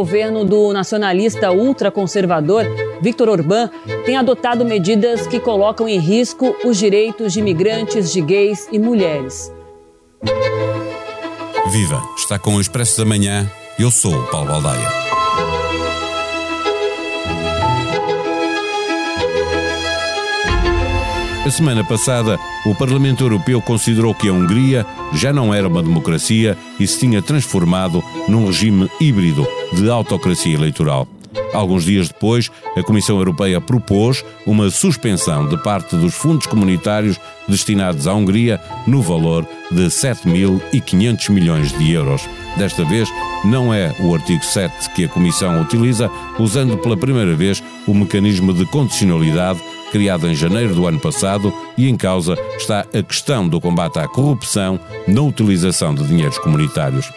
Governo do nacionalista ultraconservador Viktor Orbán tem adotado medidas que colocam em risco os direitos de imigrantes, de gays e mulheres. Viva! Está com o Expresso da Manhã. Eu sou o Paulo Baldaia. A semana passada, o Parlamento Europeu considerou que a Hungria já não era uma democracia e se tinha transformado num regime híbrido de autocracia eleitoral. Alguns dias depois, a Comissão Europeia propôs uma suspensão de parte dos fundos comunitários destinados à Hungria no valor de 7.500 milhões de euros. Desta vez, não é o artigo 7 que a Comissão utiliza, usando pela primeira vez o mecanismo de condicionalidade criado em janeiro do ano passado, e em causa está a questão do combate à corrupção na utilização de dinheiros comunitários.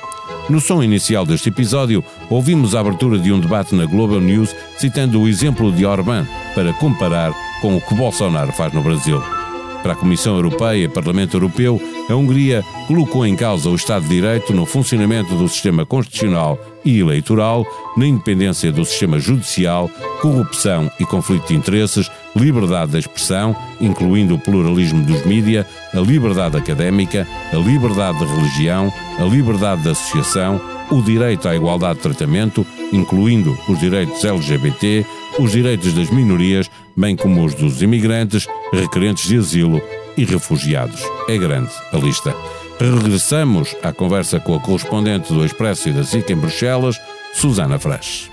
No som inicial deste episódio, ouvimos a abertura de um debate na Global News citando o exemplo de Orbán para comparar com o que Bolsonaro faz no Brasil. Para a Comissão Europeia e Parlamento Europeu, a Hungria colocou em causa o Estado de Direito no funcionamento do sistema constitucional e eleitoral, na independência do sistema judicial, corrupção e conflito de interesses, liberdade de expressão, incluindo o pluralismo dos mídia, a liberdade académica, a liberdade de religião, a liberdade de associação, o direito à igualdade de tratamento, incluindo os direitos LGBT, os direitos das minorias, bem como os dos imigrantes, requerentes de asilo e refugiados. É grande a lista. Regressamos à conversa com a correspondente do Expresso e da SIC em Bruxelas, Susana Fresh.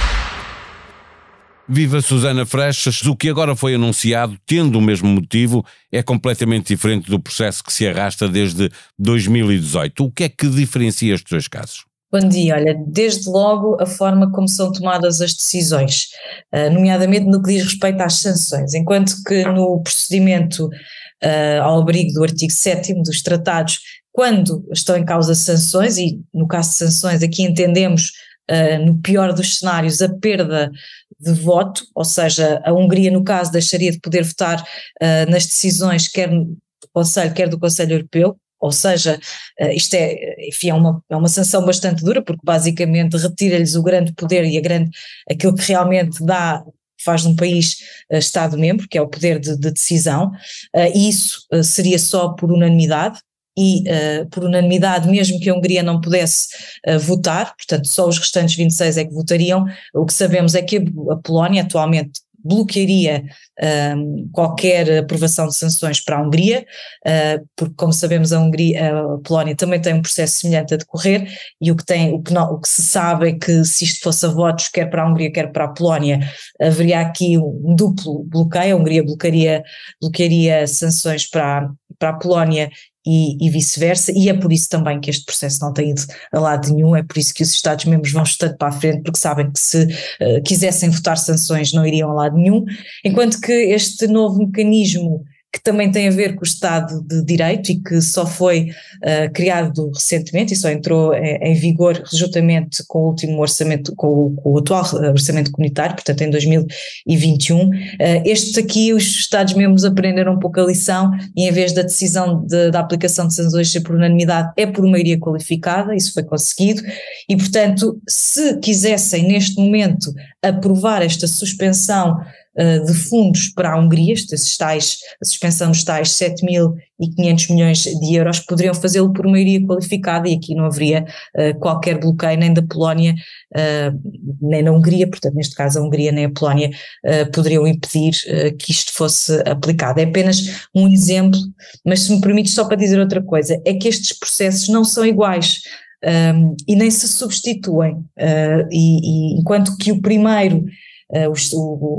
Viva Susana Frechas, o que agora foi anunciado, tendo o mesmo motivo, é completamente diferente do processo que se arrasta desde 2018. O que é que diferencia estes dois casos? Bom dia, olha, desde logo a forma como são tomadas as decisões, eh, nomeadamente no que diz respeito às sanções, enquanto que no procedimento uh, ao abrigo do artigo 7 dos tratados, quando estão em causa sanções, e no caso de sanções aqui entendemos uh, no pior dos cenários a perda de voto, ou seja, a Hungria, no caso, deixaria de poder votar uh, nas decisões, quer do Conselho, quer do Conselho Europeu, ou seja, uh, isto é, enfim, é uma, é uma sanção bastante dura, porque basicamente retira-lhes o grande poder e a grande, aquilo que realmente dá faz de um país Estado-membro, que é o poder de, de decisão, e isso seria só por unanimidade, e uh, por unanimidade, mesmo que a Hungria não pudesse uh, votar, portanto só os restantes 26 é que votariam, o que sabemos é que a, Polónia atualmente bloquearia ehm, qualquer aprovação de sanções para a Hungria, uh, porque como sabemos a, Hungria, a Polónia também tem um processo semelhante a decorrer e o que, tem, o, que não, o que se sabe é que se isto fosse a votos, quer para a Hungria, quer para a Polónia, haveria aqui um duplo bloqueio, a Hungria bloquearia, bloquearia sanções para, para a Polónia e, e vice-versa, e é por isso também que este processo não tem ido a lado nenhum, é por isso que os Estados-membros vão estando para a frente, porque sabem que se uh, quisessem votar sanções não iriam a lado nenhum, enquanto que este novo mecanismo que também tem a ver com o Estado de Direito e que só foi uh, criado recentemente e só entrou em, em, vigor juntamente com o último orçamento, com o, com o, atual orçamento comunitário, portanto em 2021. Uh, estes aqui, os Estados-membros aprenderam um pouco a lição e em vez da decisão de, da aplicação de sanções ser por unanimidade, é por maioria qualificada, isso foi conseguido, e portanto, se quisessem neste momento aprovar esta suspensão eh, de fundos para a Hungria, estes tais, a suspensão dos tais 7.500 milhões de euros, poderiam fazê-lo por maioria qualificada e aqui não haveria uh, qualquer bloqueio nem da Polónia, uh, nem na Hungria, portanto neste caso a Hungria nem a Polónia poderiam impedir que isto fosse aplicado. É apenas um exemplo, mas se me permite só para dizer outra coisa, é que estes processos não são iguais. Um, e nem se substituem, e, e enquanto que o primeiro uh, o,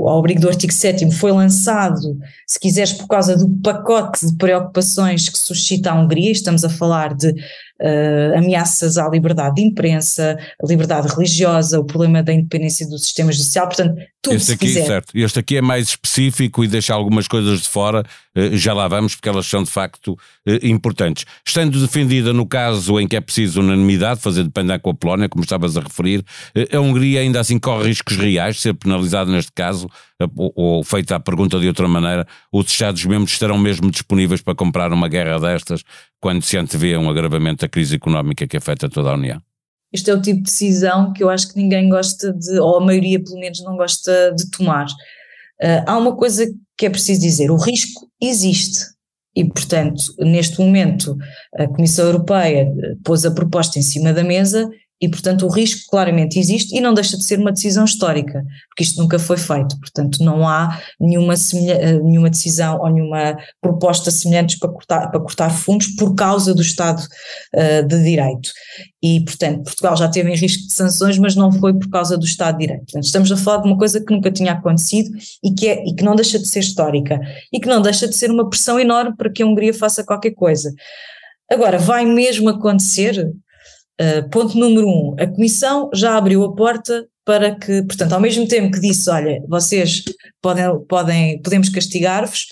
o, ao abrigo do artigo 7 foi lançado, se quiseres, por causa do pacote de preocupações que suscita a Hungria, estamos a falar de uh, ameaças à liberdade de imprensa, a liberdade religiosa, o problema da independência do sistema judicial, portanto, tudo este se aqui, quiser. Certo. Este aqui é mais específico e deixa algumas coisas de fora, uh, já lá vamos, porque elas são de facto uh, importantes. Estando defendida no caso em que é preciso unanimidade, fazer depender com a Polónia, como estavas a referir, a Hungria ainda assim corre riscos reais de ser penalizada neste caso, ou, ou feita a pergunta de outra maneira, os Estados-membros estarão mesmo disponíveis para comprar uma guerra destas quando se antevê um agravamento da crise económica que afeta toda a União? Este é o tipo de decisão que eu acho que ninguém gosta de, ou a maioria pelo menos não gosta de tomar. Uh, há uma coisa que é preciso dizer: o risco existe. E, portanto, neste momento, a Comissão Europeia pôs a proposta em cima da mesa e, portanto, o risco claramente existe e não deixa de ser uma decisão histórica, porque isto nunca foi feito. Portanto, não há nenhuma, eh, nenhuma decisão ou nenhuma proposta semelhante para cortar, para cortar fundos por causa do Estado uh, de Direito. E, portanto, Portugal já teve em risco de sanções, mas não foi por causa do Estado de Direito. Portanto, estamos a falar de uma coisa que nunca tinha acontecido e que, é, e que não deixa de ser histórica e que não deixa de ser uma pressão enorme para que a Hungria faça qualquer coisa. Agora, vai mesmo acontecer? Uh, ponto número um, a Comissão já abriu a porta para que, portanto, ao mesmo tempo que disse, olha, vocês podem, podem podemos castigar-vos,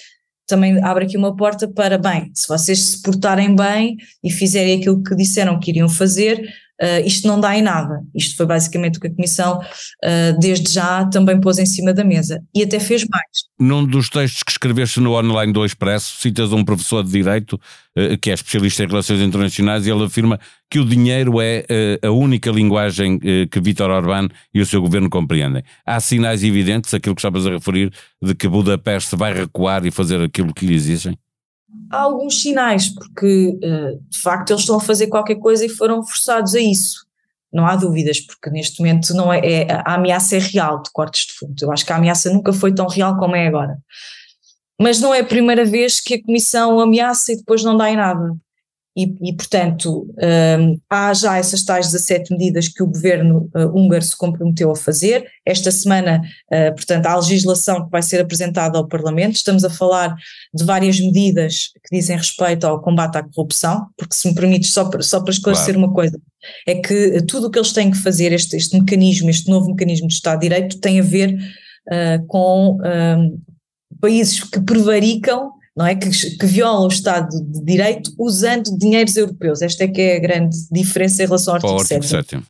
também abre aqui uma porta para, bem, se vocês se portarem bem e fizerem aquilo que disseram que iriam fazer, uh, isto não dá em nada. Isto foi basicamente o que a Comissão, uh, desde já, também pôs em cima da mesa. E até fez mais. Num dos textos que escreveste no online do Expresso, citas um professor de Direito, uh, que é especialista em relações internacionais, e ele afirma que o dinheiro é a única linguagem que Vítor Orbán e o seu governo compreendem. Há sinais evidentes, aquilo que estavas a referir, de que Budapeste vai recuar e fazer aquilo que lhe exigem? Há alguns sinais, porque eh, de facto eles estão a fazer qualquer coisa e foram forçados a isso. Não há dúvidas, porque neste momento não é, é, a ameaça é real de cortes de fundo. Eu acho que a ameaça nunca foi tão real como é agora. Mas não é a primeira vez que a Comissão ameaça e depois não dá em nada. E, e, portanto, um, há já essas tais 17 medidas que o governo uh, húngaro se comprometeu a fazer. Esta semana, uh, portanto, há a legislação que vai ser apresentada ao Parlamento. Estamos a falar de várias medidas que dizem respeito ao combate à corrupção, porque se me permites, só para, só para esclarecer claro. uma coisa, é que tudo o que eles têm que fazer, este, este mecanismo, este novo mecanismo de Estado de Direito, tem a ver uh, com um, países que prevaricam não é? Que, que violam o Estado de Direito usando dinheiros europeus. Esta é que é a grande diferença em relação ao artigo, 7.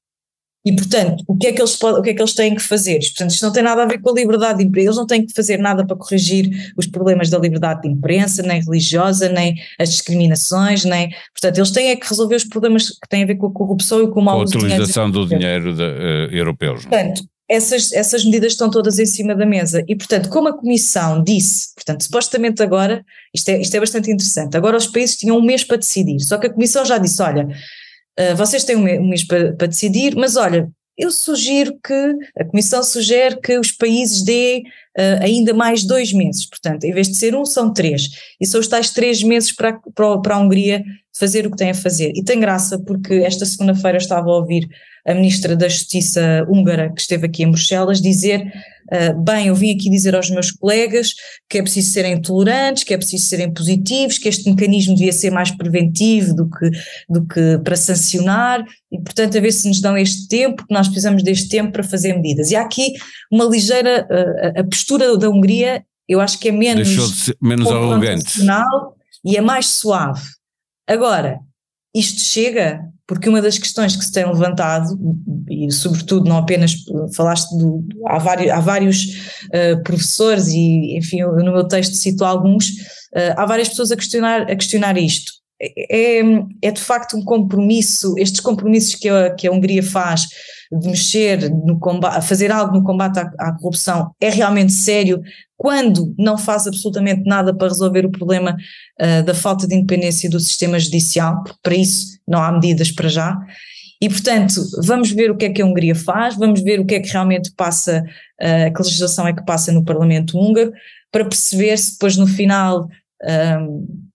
E, portanto, o que, é que eles, o que é que eles têm que fazer? Portanto, isto não tem nada a ver com a liberdade de imprensa, eles não têm que fazer nada para corrigir os problemas da liberdade de imprensa, nem religiosa, nem as discriminações, nem. Portanto, eles têm é que resolver os problemas que têm a ver com a corrupção e com o mau uso A utilização do dinheiro de, uh, europeu. Portanto, essas, essas medidas estão todas em cima da mesa. E, portanto, como a Comissão disse, portanto, supostamente agora, isto é, isto é bastante interessante, agora os países tinham um mês para decidir, só que a Comissão já disse: olha, uh, vocês têm um mês para, para decidir, mas olha, eu sugiro que, a Comissão sugere que os países deem uh, ainda mais dois meses, portanto, em vez de ser um, são três. E são os tais três meses para, para, para a Hungria fazer o que tem a fazer. E tem graça, porque esta segunda-feira estava a ouvir a Ministra da Justiça húngara, que esteve aqui em Bruxelas, dizer: uh, bem, eu vim aqui dizer aos meus colegas que é preciso serem tolerantes, que é preciso serem positivos, que este mecanismo devia ser mais preventivo do que, do que para sancionar, e portanto, a ver se nos dão este tempo, que nós precisamos deste tempo para fazer medidas. E há aqui uma ligeira. Uh, a postura da Hungria, eu acho que é menos. De menos arrogante. E é mais suave. Agora, isto chega porque uma das questões que se tem levantado, e sobretudo não apenas falaste do, há vários, há vários uh, professores e enfim eu, no meu texto cito alguns, uh, há várias pessoas a questionar, a questionar isto. É, é, é de facto um compromisso, estes compromissos que a, que a Hungria faz de mexer no combate, fazer algo no combate à, à, corrupção é realmente sério quando não faz absolutamente nada para resolver o problema uh, da falta de independência do sistema judicial, porque para isso não há medidas para já. E, portanto, vamos ver o que é que a Hungria faz, vamos ver o que é que realmente passa, uh, que legislação é que passa no Parlamento húngaro, para perceber se depois no final um,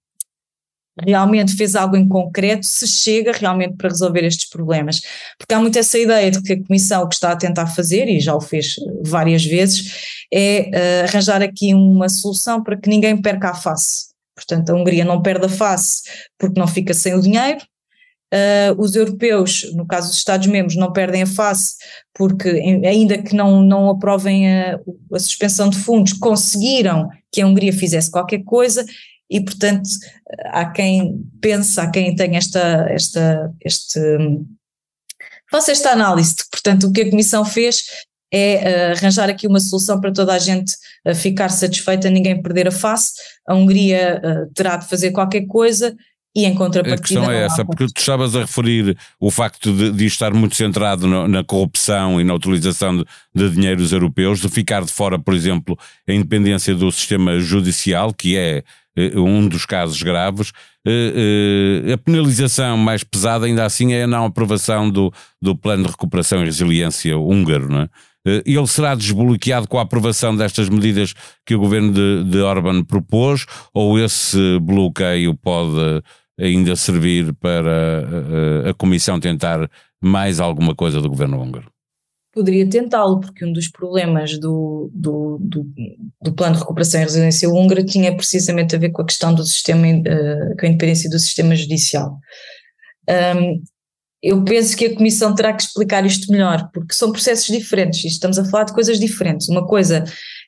realmente fez algo em concreto, se chega realmente para resolver estes problemas. Porque há muito essa ideia de que a Comissão o que está a tentar fazer, e já o fez várias vezes, é uh, arranjar aqui uma solução para que ninguém perca a face. Portanto, a Hungria não perde a face porque não fica sem o dinheiro, Uh, os europeus, no caso dos Estados-membros, não perdem a face, porque, ainda que não, não aprovem a, a, suspensão de fundos, conseguiram que a Hungria fizesse qualquer coisa, e, portanto, há quem pense, há quem tenha esta, esta, este. faça esta análise portanto, o que a Comissão fez é uh, arranjar aqui uma solução para toda a gente uh, ficar satisfeita, ninguém perder a face. A Hungria uh, terá de fazer qualquer coisa e em contrapartida. A questão é essa, porque tu estavas a referir o facto de, de estar muito centrado no, na corrupção e na utilização de, de, dinheiros europeus, de ficar de fora, por exemplo, a independência do sistema judicial, que é eh, um dos casos graves. Eh, eh, a penalização mais pesada, ainda assim, é a não aprovação do, do plano de recuperação e resiliência húngaro, não é? Ele será desbloqueado com a aprovação destas medidas que o governo de, de Orban propôs, ou esse bloqueio pode ainda servir para a, a, a Comissão tentar mais alguma coisa do governo húngaro? Poderia tentá-lo, porque um dos problemas do, do, do, do, plano de recuperação e resiliência húngara tinha precisamente a ver com a questão do sistema, uh, com a independência do sistema judicial. Um, eu penso que a Comissão terá que explicar isto melhor, porque são processos diferentes, e estamos a falar de coisas diferentes. Uma coisa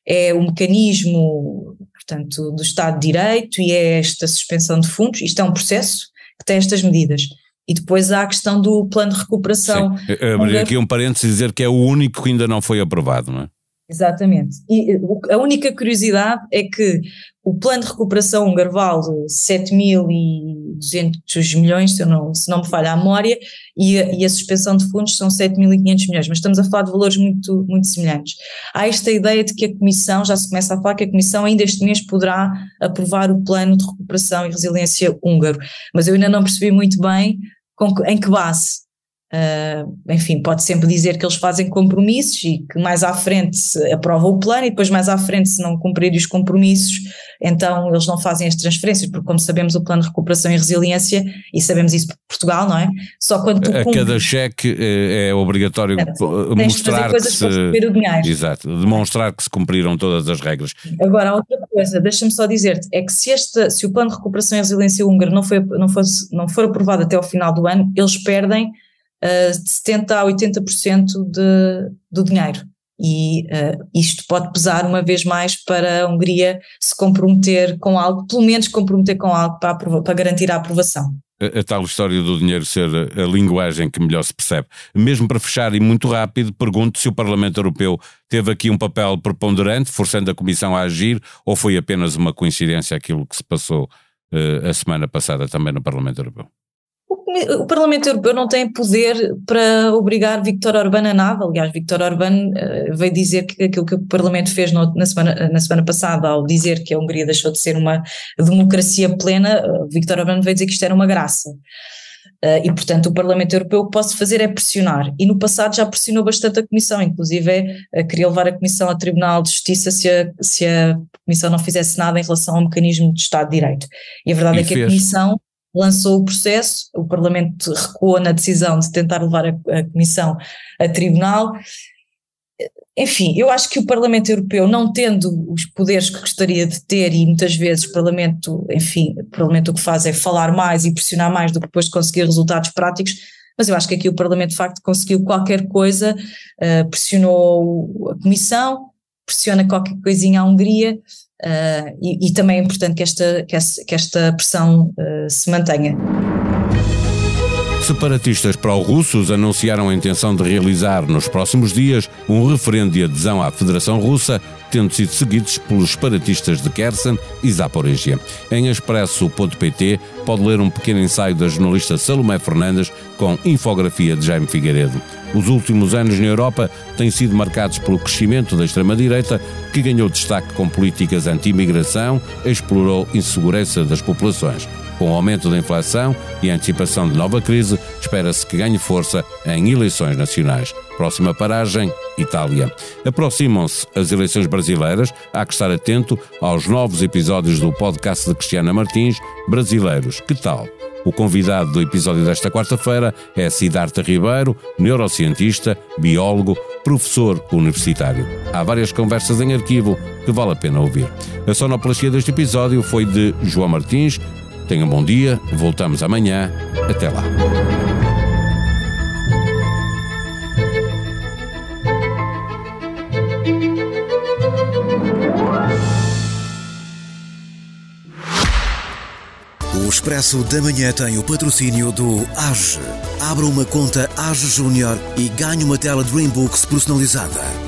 é o mecanismo portanto, do Estado de Direito e é esta suspensão de fundos, isto é um processo que tem estas medidas. E depois há a questão do plano de recuperação. Abrir aqui um parênteses e dizer que é o único que ainda não foi aprovado, não é? Exatamente. E a única curiosidade é que o plano de recuperação húngaro vale 7.200 milhões, se, não, se não me falha a memória, e a, e a suspensão de fundos são 7.500 milhões, mas estamos a falar de valores muito, muito semelhantes. Há esta ideia de que a Comissão, já se começa a falar que a Comissão ainda este mês poderá aprovar o plano de recuperação e resiliência húngaro, mas eu ainda não percebi muito bem em que base. Uh, enfim, pode sempre dizer que eles fazem compromissos e que mais à frente se aprova o plano e depois mais à frente se não cumprirem os compromissos, então eles não fazem as transferências, porque como sabemos o plano de recuperação e resiliência, e sabemos isso por Portugal, não é? Só quando tu A cada cheque é, é obrigatório mostrar que se... o dinheiro. Exato, demonstrar que se cumpriram todas as regras. Agora, outra coisa, deixa-me só dizer-te, é que se, este, se o plano de recuperação e resiliência húngaro não, foi, não, fosse, não for aprovado até ao final do ano, eles perdem uh, de 70% a 80% de, do dinheiro. E uh, isto pode pesar uma vez mais para a Hungria se comprometer com algo, pelo menos comprometer com algo para, para garantir a aprovação. A, a, tal história do dinheiro ser a, a linguagem que melhor se percebe. Mesmo para fechar e muito rápido, pergunto se o Parlamento Europeu teve aqui um papel preponderante, forçando a Comissão a agir, ou foi apenas uma coincidência aquilo que se passou uh, a semana passada também no Parlamento Europeu? O Parlamento Europeu não tem poder para obrigar Viktor Orbán a nada. Aliás, Viktor Orbán uh, veio dizer que aquilo que o Parlamento fez no, na, semana, na semana passada, ao dizer que a Hungria deixou de ser uma democracia plena, uh, Viktor Orbán veio dizer que isto era uma graça. Uh, e, portanto, o Parlamento Europeu o que pode fazer é pressionar. E no passado já pressionou bastante a Comissão, inclusive uh, queria levar a Comissão ao Tribunal de Justiça se a, se a Comissão não fizesse nada em relação ao mecanismo de Estado de Direito. E a verdade e é que fez. a Comissão lançou o processo, o Parlamento recuou na decisão de tentar levar a, a Comissão a tribunal. Enfim, eu acho que o Parlamento Europeu, não tendo os poderes que gostaria de ter, e muitas vezes o Parlamento, enfim, o Parlamento o que faz é falar mais e pressionar mais do que depois de conseguir resultados práticos, mas eu acho que aqui o Parlamento de facto conseguiu qualquer coisa, uh, pressionou a Comissão, pressiona qualquer coisinha à Hungria, Uh, e, e, também é importante que esta, que esta, pressão uh, se mantenha. Separatistas pró-russos anunciaram a intenção de realizar nos próximos dias um referendo de adesão à Federação Russa, tendo sido seguidos pelos separatistas de Kherson e Zaporizhia. Em expresso.pt pode ler um pequeno ensaio da jornalista Salomé Fernandes com infografia de Jaime Figueiredo. Os últimos anos na Europa têm sido marcados pelo crescimento da extrema-direita, que ganhou destaque com políticas anti-imigração, explorou insegurança das populações. Com o aumento da inflação e a antecipação de nova crise, espera-se que ganhe força em eleições nacionais. Próxima paragem, Itália. Aproximam-se as eleições brasileiras, há que estar atento aos novos episódios do podcast de Cristiana Martins, Brasileiros. Que tal? O convidado do episódio desta quarta-feira é Siddhartha Ribeiro, neurocientista, biólogo, professor universitário. Há várias conversas em arquivo que vale a pena ouvir. A sonoplastia deste episódio foi de João Martins, Tenham bom dia, voltamos amanhã. Até lá. O Expresso da Manhã tem o patrocínio do AGE. Abra uma conta AGE Júnior e ganhe uma tela Dreambooks personalizada.